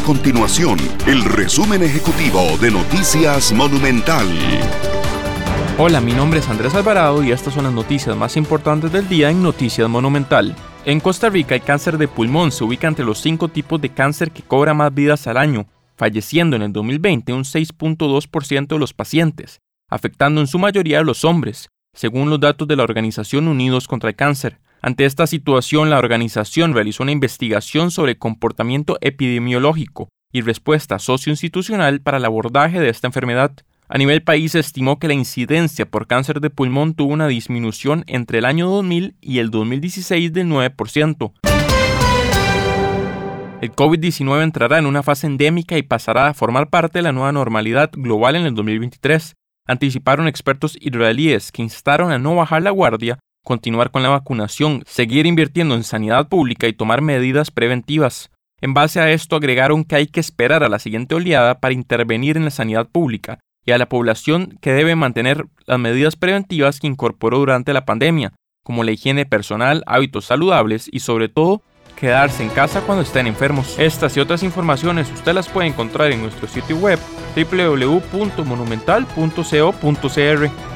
continuación el resumen ejecutivo de Noticias Monumental. Hola, mi nombre es Andrés Alvarado y estas son las noticias más importantes del día en Noticias Monumental. En Costa Rica el cáncer de pulmón se ubica entre los cinco tipos de cáncer que cobra más vidas al año, falleciendo en el 2020 un 6.2% de los pacientes, afectando en su mayoría a los hombres, según los datos de la Organización Unidos contra el Cáncer. Ante esta situación, la organización realizó una investigación sobre comportamiento epidemiológico y respuesta socioinstitucional para el abordaje de esta enfermedad. A nivel país se estimó que la incidencia por cáncer de pulmón tuvo una disminución entre el año 2000 y el 2016 del 9%. El COVID-19 entrará en una fase endémica y pasará a formar parte de la nueva normalidad global en el 2023, anticiparon expertos israelíes que instaron a no bajar la guardia continuar con la vacunación, seguir invirtiendo en sanidad pública y tomar medidas preventivas. En base a esto agregaron que hay que esperar a la siguiente oleada para intervenir en la sanidad pública y a la población que debe mantener las medidas preventivas que incorporó durante la pandemia, como la higiene personal, hábitos saludables y sobre todo quedarse en casa cuando estén enfermos. Estas y otras informaciones usted las puede encontrar en nuestro sitio web www.monumental.co.cr.